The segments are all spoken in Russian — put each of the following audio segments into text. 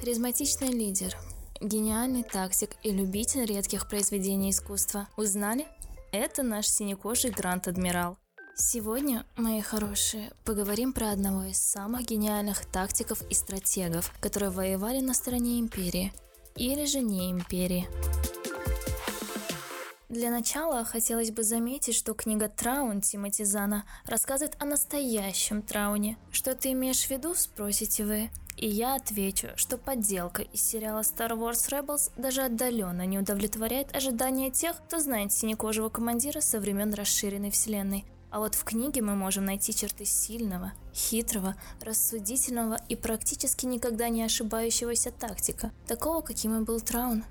Харизматичный лидер, гениальный тактик и любитель редких произведений искусства. Узнали? Это наш синекожий Грант-адмирал. Сегодня, мои хорошие, поговорим про одного из самых гениальных тактиков и стратегов, которые воевали на стороне Империи. Или же не Империи. Для начала хотелось бы заметить, что книга «Траун» Тимоти Зана рассказывает о настоящем Трауне. Что ты имеешь в виду, спросите вы? И я отвечу, что подделка из сериала Star Wars Rebels даже отдаленно не удовлетворяет ожидания тех, кто знает синекожего командира со времен расширенной вселенной. А вот в книге мы можем найти черты сильного, хитрого, рассудительного и практически никогда не ошибающегося тактика, такого, каким и был Траун.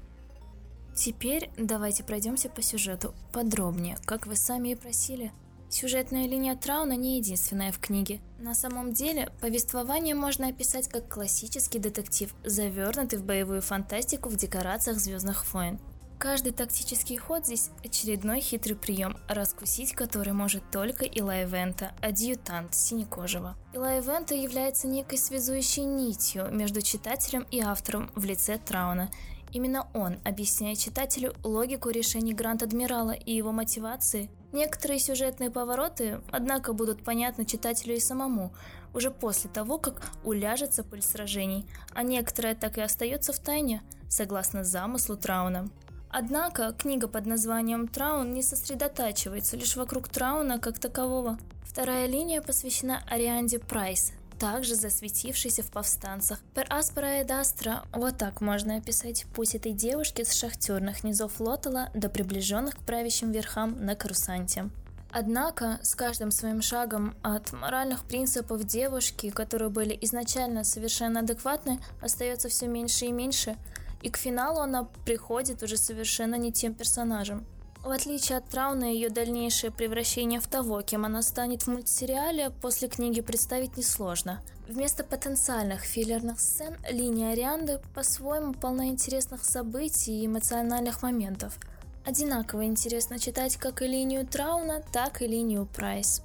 Теперь давайте пройдемся по сюжету подробнее, как вы сами и просили. Сюжетная линия Трауна не единственная в книге. На самом деле, повествование можно описать как классический детектив, завернутый в боевую фантастику в декорациях Звездных войн. Каждый тактический ход здесь очередной хитрый прием, раскусить который может только Илай Вента, адъютант Синекожего. Илай Вента является некой связующей нитью между читателем и автором в лице Трауна – Именно он объясняет читателю логику решений Гранд-Адмирала и его мотивации. Некоторые сюжетные повороты, однако, будут понятны читателю и самому, уже после того, как уляжется пыль сражений, а некоторые так и остается в тайне, согласно замыслу Трауна. Однако книга под названием «Траун» не сосредотачивается лишь вокруг Трауна как такового. Вторая линия посвящена Арианде Прайс, также засветившийся в повстанцах. Per aspera ed astra – вот так можно описать путь этой девушки с шахтерных низов Лотала до приближенных к правящим верхам на Карусанте. Однако, с каждым своим шагом от моральных принципов девушки, которые были изначально совершенно адекватны, остается все меньше и меньше, и к финалу она приходит уже совершенно не тем персонажем. В отличие от Трауна, ее дальнейшее превращение в того, кем она станет в мультсериале, после книги представить несложно. Вместо потенциальных филлерных сцен, линия Арианды по-своему полна интересных событий и эмоциональных моментов. Одинаково интересно читать как и линию Трауна, так и линию Прайс.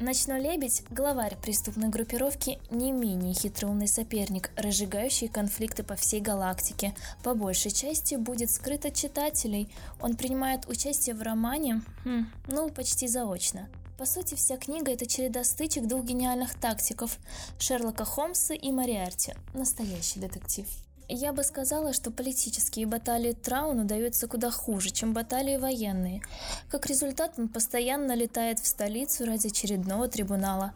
Ночной лебедь – главарь преступной группировки, не менее хитроумный соперник, разжигающий конфликты по всей галактике. По большей части будет скрыт от читателей. Он принимает участие в романе, хм, ну, почти заочно. По сути, вся книга – это череда стычек двух гениальных тактиков – Шерлока Холмса и Мариарти. Настоящий детектив. Я бы сказала, что политические баталии Трауну даются куда хуже, чем баталии военные. Как результат, он постоянно летает в столицу ради очередного трибунала.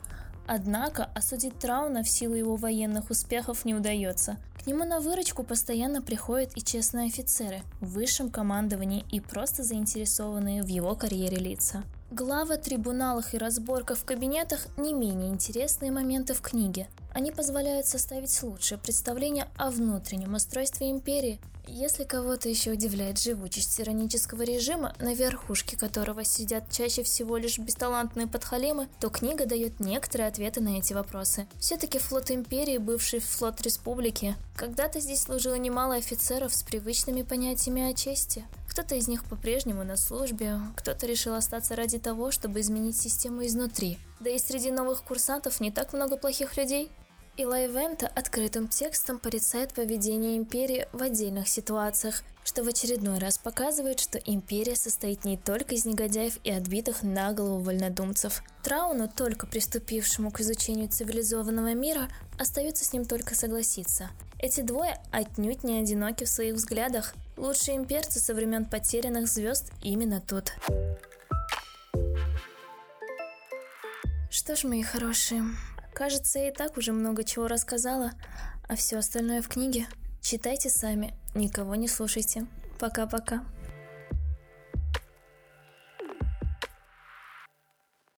Однако осудить Трауна в силу его военных успехов не удается. К нему на выручку постоянно приходят и честные офицеры в высшем командовании и просто заинтересованные в его карьере лица. Глава трибуналах и разборках в кабинетах не менее интересные моменты в книге. Они позволяют составить лучшее представление о внутреннем устройстве империи. Если кого-то еще удивляет живучесть тиранического режима, на верхушке которого сидят чаще всего лишь бесталантные подхалимы, то книга дает некоторые ответы на эти вопросы. Все-таки флот империи, бывший флот республики, когда-то здесь служило немало офицеров с привычными понятиями о чести. Кто-то из них по-прежнему на службе, кто-то решил остаться ради того, чтобы изменить систему изнутри. Да и среди новых курсантов не так много плохих людей. Илай Вента открытым текстом порицает поведение империи в отдельных ситуациях, что в очередной раз показывает, что империя состоит не только из негодяев и отбитых на голову вольнодумцев. Трауну, только приступившему к изучению цивилизованного мира, остается с ним только согласиться. Эти двое отнюдь не одиноки в своих взглядах. Лучшие имперцы со времен потерянных звезд именно тут. Что ж, мои хорошие, кажется, я и так уже много чего рассказала, а все остальное в книге. Читайте сами, никого не слушайте. Пока-пока.